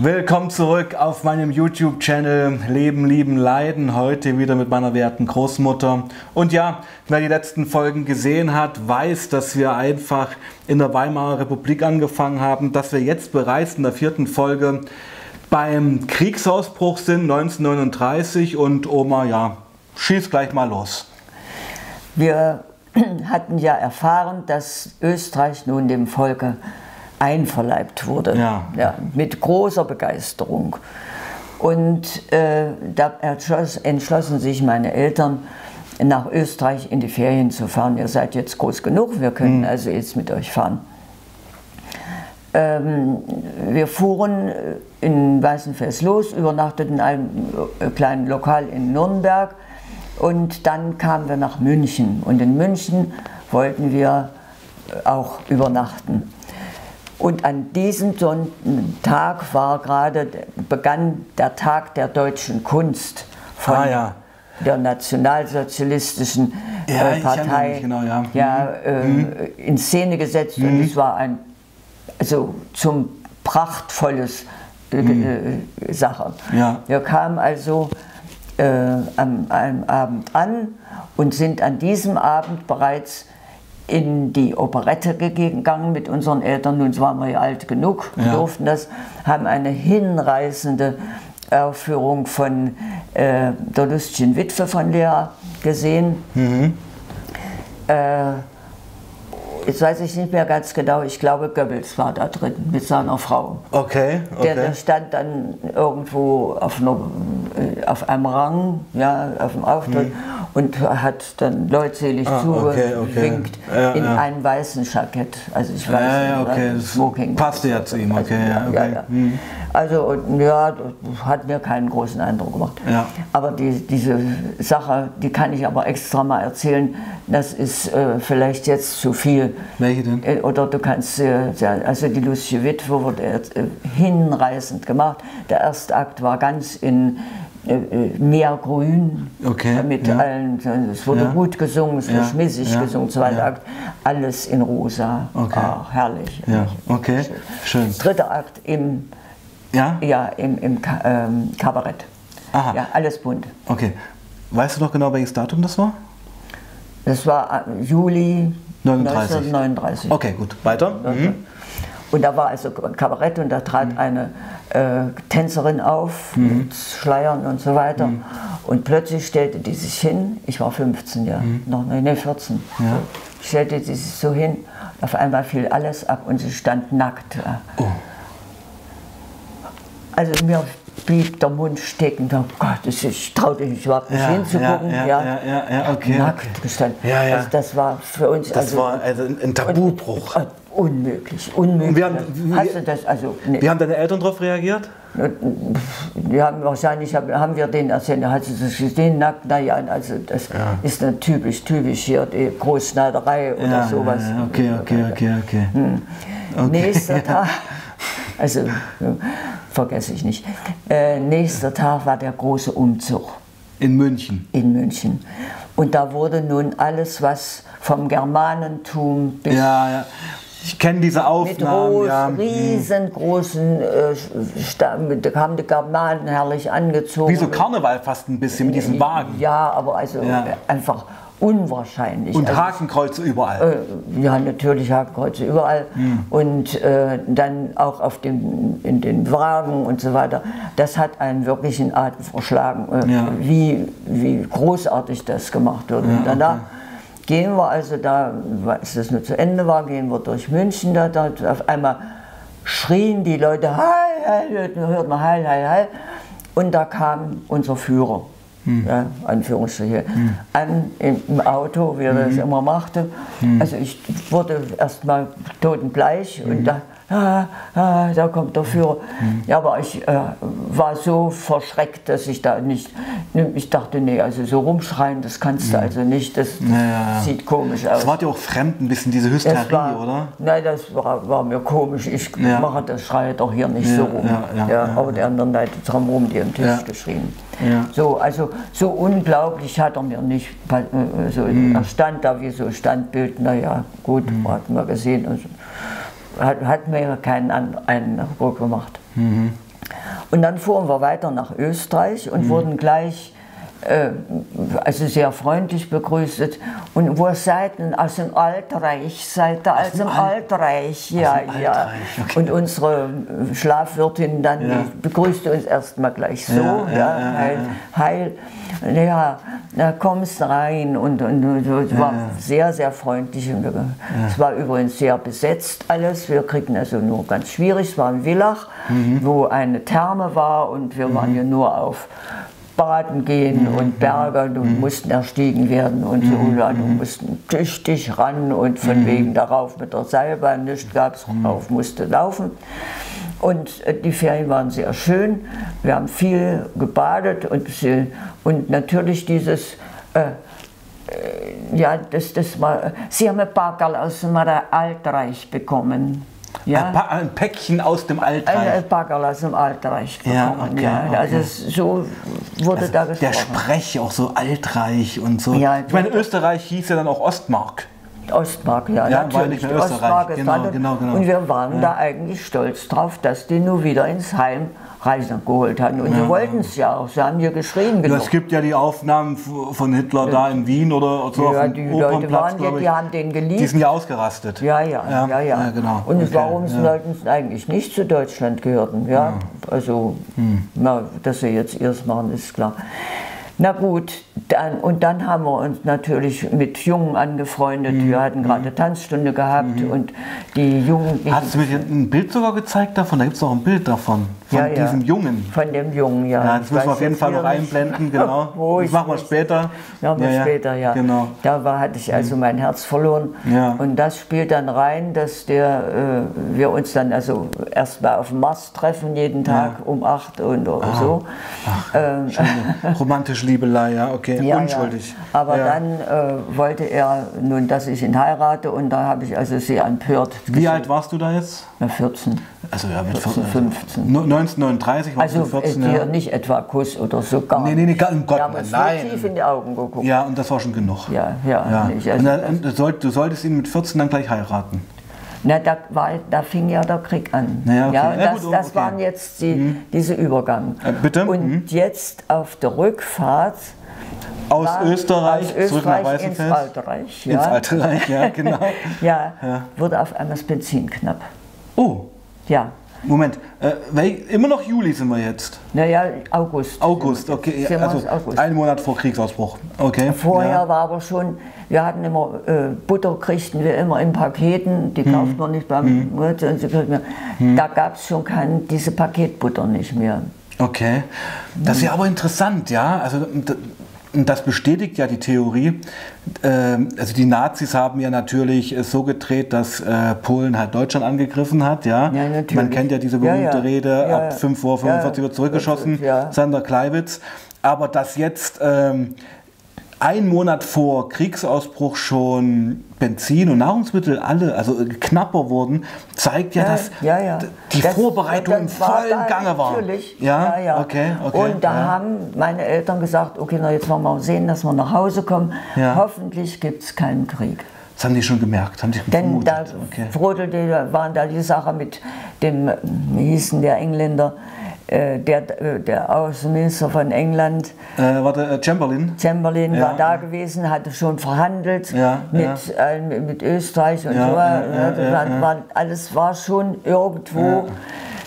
Willkommen zurück auf meinem YouTube-Channel Leben, Lieben, Leiden. Heute wieder mit meiner werten Großmutter. Und ja, wer die letzten Folgen gesehen hat, weiß, dass wir einfach in der Weimarer Republik angefangen haben, dass wir jetzt bereits in der vierten Folge beim Kriegsausbruch sind, 1939. Und Oma, ja, schieß gleich mal los. Wir hatten ja erfahren, dass Österreich nun dem Volke einverleibt wurde. Ja. Ja, mit großer Begeisterung. Und äh, da entschloss, entschlossen sich meine Eltern, nach Österreich in die Ferien zu fahren. Ihr seid jetzt groß genug, wir können Mhm. also jetzt mit euch fahren. Ähm, wir fuhren in Weißenfels los, übernachteten in einem äh, kleinen Lokal in Nürnberg und dann kamen wir nach München. Und in München wollten wir äh, auch übernachten. Und an diesem Son- Tag war gerade, begann der Tag der deutschen Kunst von Ah, ja. der nationalsozialistischen Ja, äh, Partei genau, ja. ja, äh, in Szene gesetzt. Und es war ein, also zum prachtvolles äh, äh, Sache. Ja. Wir kamen also äh, am, am Abend an und sind an diesem Abend bereits in die Operette gegangen mit unseren Eltern. Nun waren wir ja alt genug, Ja. durften das, haben eine hinreißende Aufführung von äh, der lustigen Witwe von Lea gesehen. Äh, jetzt weiß ich nicht mehr ganz genau, ich glaube Goebbels war da drin mit seiner Frau. Okay, Der, okay. der stand dann irgendwo auf, einer, äh, auf einem Rang, ja, auf dem Auftritt und hat dann leutselig Hm. Ah, okay, okay. zugewinkt Ja, in ja. einem weißen Jackett. Also ich weiß Ja, ja, okay, das Smoking. passte ja zu ihm, okay, ja, okay. ja. Hm. Also ja, das hat mir keinen großen Eindruck gemacht. Ja. Aber die, diese Sache, die kann ich aber extra mal erzählen. Das ist äh, vielleicht jetzt zu viel. Welche denn? Äh, Oder du kannst, äh, also die lustige Witwe wurde äh, hinreißend gemacht. Der erste Akt war ganz in äh, äh, Meergrün. Okay, äh, Mit ja. allen, es wurde Ja. gut gesungen, es wurde Ja, schmissig ja, gesungen, zweiter. Akt, alles in rosa. Okay. Ah, herrlich. Ja, okay, schön. Dritter Akt im, Ja? ja, im, im ähm, Kabarett. Aha. Ja, alles bunt. Okay. Weißt du noch genau, welches Datum das war? Das war äh, Juli 39. 1939. Okay, gut. Weiter. Mhm. Und da war also Kabarett und da trat eine äh, Tänzerin auf Mhm. mit Schleiern und so weiter. Und plötzlich stellte die sich hin, ich war 15 ja, Mhm. noch nee, 14, so, stellte sie sich so hin, auf einmal fiel alles ab und sie stand nackt. Oh. Also mir blieb der Mund stecken, oh Gott, das ist- ich traute mich überhaupt nicht Ja, hinzugucken. ja, ja, ja, ja, ja, okay, Nackt okay. gestanden. Ja, ja. Also das war für uns Das also, war also ein, Tabubruch. äh, unmöglich, unmöglich. wir haben- Hast du das also? Nee. Wie haben deine Eltern darauf reagiert? Die haben wahrscheinlich haben, wir den erzählt, hat sie das gesehen, nackt, naja, also das ist dann typisch, typisch hier die Großschneiderei oder ja, sowas. ja, okay, okay, okay, okay. okay. Nächster Tag, also äh, vergesse ich nicht, äh, nächster Tag war der große Umzug In München. in München. Und da wurde nun alles, was vom Germanentum bis Ja, ja. Ich kenne diese mit Aufnahmen. groß, ja. riesengroßen, äh, Sta- mit- da haben die Germanen herrlich angezogen. Wie so Karneval fast ein bisschen mit diesen Wagen. Ja, aber also Ja. einfach unwahrscheinlich. Und also, Hakenkreuze überall. äh, ja, natürlich Hakenkreuze überall. Hm. Und äh, dann auch auf dem, in den Wagen und so weiter. Das hat einen wirklichen Atem verschlagen, äh, Ja. wie, wie großartig das gemacht wird. und danach gehen wir also da, als das nur zu Ende war, gehen wir durch München. Da, da auf einmal schrien die Leute, heil, heil, hört man heil, heil, heil. Und da kam unser Führer. Ja, Anführungsstriche, an im Auto, wie er das immer machte. Also ich wurde erst mal totenbleich und da, ah, ah, da kommt der Führer. Ja, aber ich äh, war so verschreckt, dass ich da nicht, ich dachte, nee, also so rumschreien, das kannst du also nicht, das, das Ja, ja, ja. sieht komisch aus. Das war dir auch fremd, ein bisschen diese Hysterie, war, oder? Nein, das war, war mir komisch. Ich Ja. mache das Schreie doch hier nicht Ja, so rum. ja, ja, aber die anderen Leute drum rum, die am Tisch geschrien. Ja. So, also so unglaublich hat er mir nicht. äh, So, Mhm. Er stand da wie so Standbild, naja, gut, hat man gesehen. Und so. Hat, hat mir keinen Eindruck gemacht. Mhm. Und dann fuhren wir weiter nach Österreich und wurden gleich also sehr freundlich begrüßt. Und wo seid ihr? Aus dem Altreich, seid ihr aus, dem Altreich? Ja, dem ja. Altreich, okay. Und unsere Schlafwirtin dann Ja. begrüßte uns erstmal gleich so, Ja, ja, ja, heil, heil. Ja, da kommst rein und, und, und es war sehr, sehr freundlich. Und wir- Es war übrigens sehr besetzt alles. Wir kriegten also nur ganz schwierig. Es war in Villach, Mhm. wo eine Therme war und wir waren ja nur auf Baden gehen Mhm. und Berge und mussten erstiegen werden und so. Mhm. du mussten tüchtig ran und von wegen darauf mit der Seilbahn, nicht gab es, Mhm. rauf musste laufen. Und äh, die Ferien waren sehr schön. Wir haben viel gebadet und, und natürlich dieses, äh, äh, ja, das, das war, sie haben ein Packerl aus dem Altreich bekommen. Ja? Ein, Pa- ein Päckchen aus dem Ein Altreich. Packerl aus dem Altreich Ja, bekommen. okay, ja, okay. Also es- so wurde da Der gesprochen. Sprech auch so altreich und so. Ja, ich meine, Österreich hieß ja dann auch Ostmark. Ostmark, ja, Ja, natürlich. die Österreich. Ostmark Genau, genau, genau. Und wir waren da eigentlich stolz drauf, dass die nur wieder ins Heim Reisen geholt hatten. Und sie wollten es ja auch. Sie haben hier geschrien Ja, genug. es gibt ja die Aufnahmen von Hitler da in Wien oder so Ja, auf dem die Leute waren ja, die ich. haben den geliebt. Die sind ja ausgerastet. Ja, ja, ja, ja. genau. Und Okay, warum ja. sollten sie eigentlich nicht zu Deutschland gehörten? Ja, also, Hm. na, dass sie jetzt ihrs machen, ist klar. Na gut, dann, und dann haben wir uns natürlich mit Jungen angefreundet. Hm. Wir hatten gerade Tanzstunde gehabt und die Jungen. Hast du mir ein Bild sogar gezeigt davon? Da gibt es auch ein Bild davon. Von Ja, ja. diesem Jungen. Von dem Jungen, ja. Ja, das müssen wir auf jeden Fall noch einblenden, genau. wo das ich machen wir später. Ja, aber später, ja. Genau. Da war, hatte ich also mein Herz verloren. Ja. Und das spielt dann rein, dass der, äh, wir uns dann also erstmal auf dem Mars treffen, jeden Tag um 8 und oder so. Ähm, Romantische Liebelei, ja, okay. Unschuldig. Aber dann äh, wollte er nun, dass ich ihn heirate und da habe ich also sehr empört. Wie alt warst du da jetzt? Na, 14. Also ja, mit 14, 15. No- 1939 warst Also du 14, äh, ja. hier nicht etwa Kuss oder so gar Nee, nee, nee, gar- um Gott, Wir haben uns nein. tief in die Augen geguckt. Ja, und das war schon genug. Ja, ja. Ja. nicht. Und Also, dann, und du, sollt, du solltest ihn mit 14 dann gleich heiraten. Na, da, war, da fing ja der Krieg an. Ja, okay. ja, das, das okay. waren jetzt die, diese Übergang. Äh, bitte? Und Mhm. jetzt auf der Rückfahrt Aus war- Österreich, aus zurück nach Österreich ins Weißenfels. Alte Reich. Ja. Ins Alte Reich, ja, genau. ja, Ja. wurde auf einmal das Benzin knapp. Oh, Ja, Moment. Äh, wel, immer noch Juli sind wir jetzt. naja, August. August, okay. Sind Also August. einen Monat vor Kriegsausbruch. Okay. Vorher ja. war aber schon, wir hatten immer, äh, Butter kriegten wir immer in Paketen, die kauften wir nicht beim Wirt, und sie kriegten wir, da gab es schon keine, diese Paketbutter nicht mehr. Okay. Das ist ja aber interessant, ja. Also und das bestätigt ja die Theorie. Ähm, Also die Nazis haben ja natürlich es so gedreht, dass äh, Polen halt Deutschland angegriffen hat, ja. Ja, natürlich. Man kennt ja diese berühmte ja. Rede, Ja, ja. ab 5 Uhr 45 Ja, wird zurückgeschossen. Sander Kleiwitz. Aber dass jetzt ähm, ein Monat vor Kriegsausbruch schon Benzin und Nahrungsmittel alle, also äh, knapper wurden, zeigt ja, dass ja, ja. die Das- Vorbereitung im vollen Gange war. Natürlich. Ja, ja, ja. okay, okay. Und da ja. haben meine Eltern gesagt, okay, na jetzt wollen wir sehen, dass wir nach Hause kommen. Ja. Hoffentlich gibt es keinen Krieg. Das haben die schon gemerkt, haben die Denn da vermutet. Okay. da waren da die Sache mit dem, wie hießen der Engländer, der, äh, der Außenminister von England, Äh, warte, äh, Chamberlain. Chamberlain Ja. war da gewesen, hatte schon verhandelt Ja, mit, äh, mit Österreich und so. äh, das ja, war, war, alles war schon irgendwo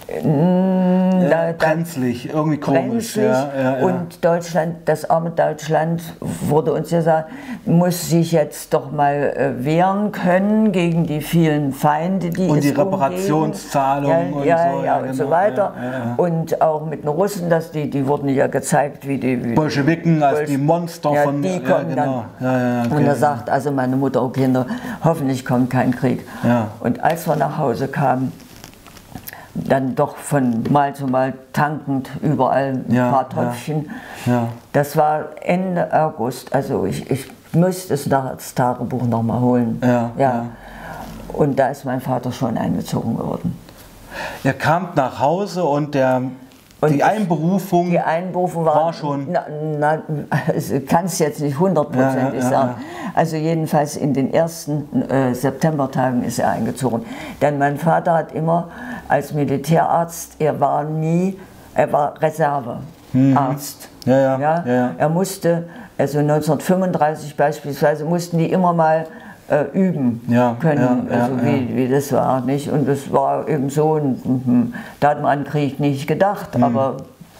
da, da, Brenzlig, irgendwie komisch. brenzlig. Ja, ja, ja. Und Deutschland, das arme Deutschland, wurde uns gesagt, muss sich jetzt doch mal äh, wehren können gegen die vielen Feinde, die Und es die. Reparationszahlungen ja, und ja, so, Ja, ja, und genau, so weiter. ja, ja, ja. Und auch mit den Russen, dass die, die wurden ja gezeigt, wie die... Wie Bolschewiken als Bolsch- die Monster ja, von. die ja, kommen genau. dann. Ja, ja, okay. Und da sagt also meine Mutter, oh Kinder, hoffentlich kommt kein Krieg. Ja. Und als wir nach Hause kamen, dann doch von Mal zu Mal tankend überall ein Ja, paar ja. Tröpfchen. Ja. Das war Ende August. Also ich, ich müsste es nach das Tagebuch nochmal holen. Ja, ja. Und da ist mein Vater schon eingezogen worden. Ihr kamt nach Hause und der, Und die Einberufung. Die Einberufung war, War schon- Na, na, kann es jetzt nicht hundertprozentig Ja, ja, ja, sagen. Also jedenfalls in den ersten äh, Septembertagen ist er eingezogen. Denn mein Vater hat immer als Militärarzt, er war nie er war Reservearzt. Mhm. Ja, ja, ja, ja. Er musste, also 1935 beispielsweise, mussten die immer mal äh, üben Ja, können, ja, ja, also wie, wie das war. Nicht? Und das war eben so, und, mhm, da hat man an Krieg nicht gedacht, Mhm. aber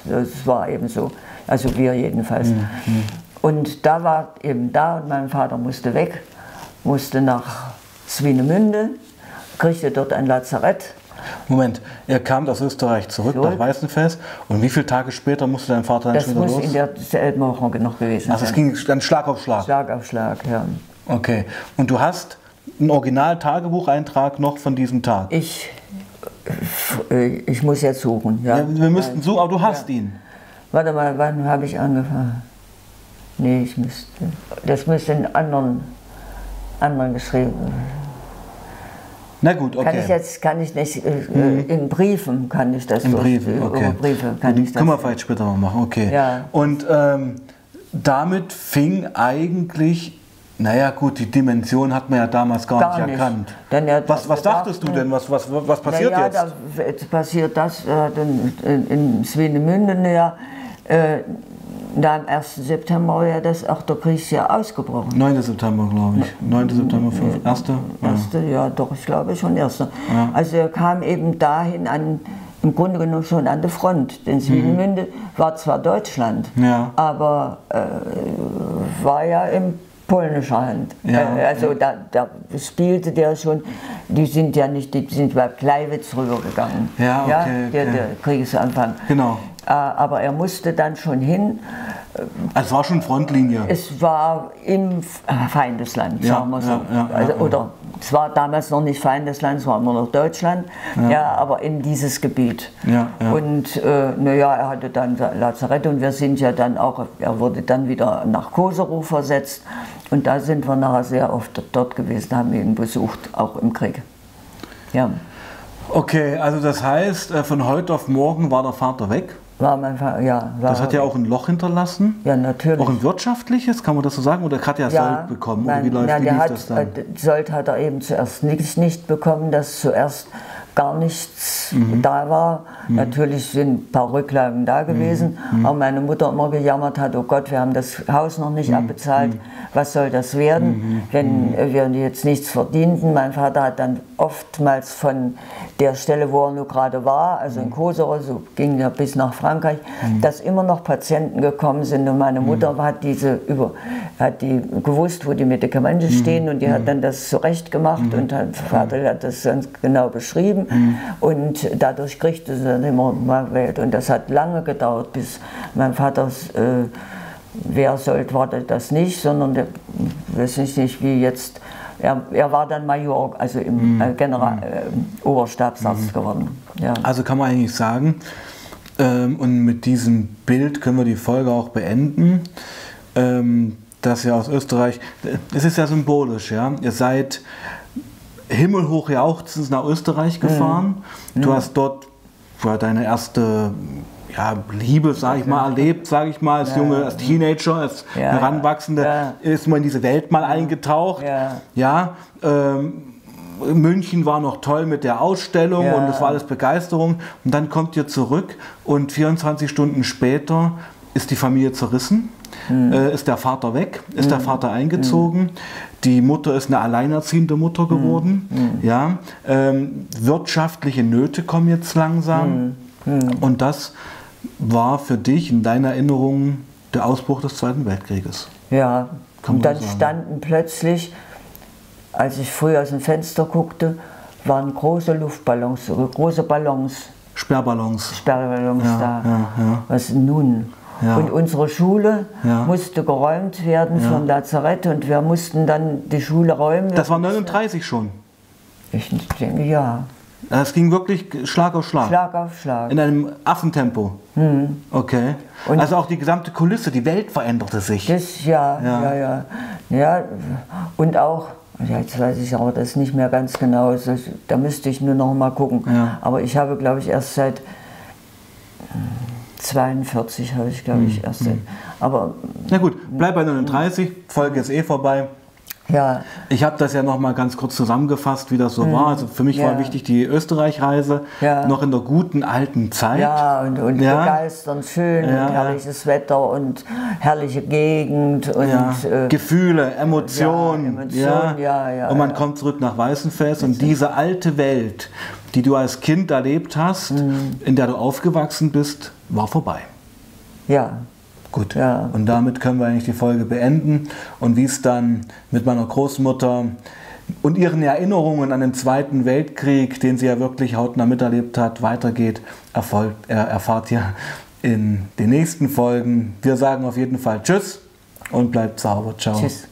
es war eben so. Also wir jedenfalls. Mhm, Und da war eben da und mein Vater musste weg, musste nach Swinemünde, kriegte dort ein Lazarett. Moment, er kam aus Österreich zurück, Zurück. nach Weißenfels und wie viele Tage später musste dein Vater dann Das schon wieder muss los? in derselben Woche noch gewesen also es sein. ging dann Schlag auf Schlag. Schlag auf Schlag, ja. Okay. Und du hast einen Original-Tagebucheintrag noch von diesem Tag? Ich, äh, ich muss jetzt suchen. Ja. Ja, wir müssten so, aber du hast ihn. Warte mal, wann habe ich angefangen? Nee, ich müsste. Das müsste in anderen, anderen geschrieben. Na gut, okay. Kann ich jetzt, kann ich nicht, äh, äh, in Briefen kann ich das Im durch- Briefen, über okay. Briefe kann Die ich das. können wir vielleicht später mal machen, okay. Ja. Und ähm, damit fing eigentlich, naja gut, die Dimension hat man ja damals gar, Gar nicht nicht. erkannt. Denn er- was, was dachtest du denn? Was, was, was passiert naja, jetzt? Da, jetzt passiert das äh, in, in Swinemünde, ja, äh, da am 1. September war ja das auch der Kriegsjahr ausgebrochen. 9. September, glaube ich. 9. September, 5. 1. Ja. Erste, ja, doch, ich glaube schon erster. Also er kam eben dahin an, im Grunde genommen schon an der Front. Denn Swinemünde war zwar Deutschland, Mhm. Ja. aber äh, war ja in polnischer Hand. Ja, Äh, also da, da spielte der schon, die sind ja nicht, die sind bei Kleiwitz rübergegangen. Ja, okay, der, okay. der Kriegesanfang. Genau. Äh, aber er musste dann schon hin. Also es war schon Frontlinie. Es war im Feindesland, Ja, sagen wir so. ja, ja, also, ja. Oder es war damals noch nicht Feindesland, es war immer noch Deutschland, ja. aber in dieses Gebiet. Ja, ja. Und äh, naja, er hatte dann Lazarett und wir sind ja dann auch, er wurde dann wieder nach Koserow versetzt und da sind wir nachher sehr oft dort gewesen, haben ihn besucht, auch im Krieg. Ja, Okay, also das heißt, äh, von heute auf morgen war der Vater weg. war mein Vater, ja. Das hat ja auch ein Loch hinterlassen. ja, natürlich. Auch ein wirtschaftliches, kann man das so sagen? Oder hat er Sold bekommen? Oder nein, wie läuft nein, wie der hat, das dann? äh, Sold hat er eben zuerst nicht, nicht bekommen, dass zuerst gar nichts Mhm. da war. Natürlich sind ein paar Rücklagen da gewesen, Mhm. aber meine Mutter immer gejammert hat, oh Gott, wir haben das Haus noch Mhm. nicht abbezahlt, was soll das werden, wenn wir jetzt nichts verdienten. Mein Vater hat dann oftmals von der Stelle, wo er nur gerade war, also Mhm. in Koserow, so ging er bis nach Frankreich, dass immer noch Patienten gekommen sind. Und meine Mutter Mhm. hat diese über, hat die gewusst, wo die Medikamente stehen. Und die hat dann das zurecht gemacht und hat, Vater hat das ganz genau beschrieben und dadurch kriegte sie dann immer mal Geld. Und das hat lange gedauert, bis mein Vater äh, wer sollte, war das nicht, sondern der, weiß ich nicht, wie jetzt, er, er war dann Major, also im äh, General, äh, Oberstabsarzt geworden. Ja. Also kann man eigentlich sagen, ähm, und mit diesem Bild können wir die Folge auch beenden, ähm, dass ihr aus Österreich, es ist ja symbolisch, ja, ihr seid himmelhoch jauchzend nach Österreich gefahren, du hast dort ja, deine erste ja, Liebe, sage ich mal, erlebt, sage ich mal, als Junge, als Teenager, als Ja, Heranwachsende, ja. ist man in diese Welt mal eingetaucht. Ja. Ja, ähm, München war noch toll mit der Ausstellung Ja. und es war alles Begeisterung. Und dann kommt ihr zurück und 24 Stunden später ist die Familie zerrissen, Hm. äh, ist der Vater weg, ist der Vater eingezogen. Die Mutter ist eine alleinerziehende Mutter Hm. geworden. Ja, ähm, wirtschaftliche Nöte kommen jetzt langsam. Und das war für dich in deiner Erinnerung der Ausbruch des Zweiten Weltkrieges. Ja, und dann sagen. standen plötzlich, als ich früh aus dem Fenster guckte, waren große Luftballons, große Ballons, Sperrballons. Sperrballons Ja, da. ja, ja. Was nun? Ja. Und unsere Schule Ja. musste geräumt werden vom Lazarett und wir mussten dann die Schule räumen. Das war 39 schon. Ich denke, ja. Das ging wirklich Schlag auf Schlag. Schlag auf Schlag. In einem Affentempo. Okay. Und- also auch die gesamte Kulisse, die Welt veränderte sich. Das, ja, Ja. ja, ja, ja. Und auch, ja, jetzt weiß ich aber das nicht mehr ganz genau, das, da müsste ich nur noch mal gucken. Ja. Aber ich habe, glaube ich, erst seit hm, 42 habe ich, glaube Hm, ich, erst seit. Aber Na gut, bleib bei 39, Folge ist eh vorbei. Ja. Ich habe das ja noch mal ganz kurz zusammengefasst, wie das so war. Also für mich Ja. war wichtig die Österreich-Reise, Ja. noch in der guten alten Zeit. Ja, und, und Ja. begeisternd schön Ja. und herrliches Wetter und herrliche Gegend und Ja, äh, Gefühle, Emotionen. Ja, Emotionen, ja, ja, und man ja. kommt zurück nach Weißenfels und diese alte Welt, die du als Kind erlebt hast, Mhm. in der du aufgewachsen bist, war vorbei. ja, Gut. Ja. Und damit können wir eigentlich die Folge beenden. Und wie es dann mit meiner Großmutter und ihren Erinnerungen an den Zweiten Weltkrieg, den sie ja wirklich hautnah miterlebt hat, weitergeht, erfolgt, äh, erfahrt ihr in den nächsten Folgen. Wir sagen auf jeden Fall Tschüss und bleibt sauber. Ciao. tschüss.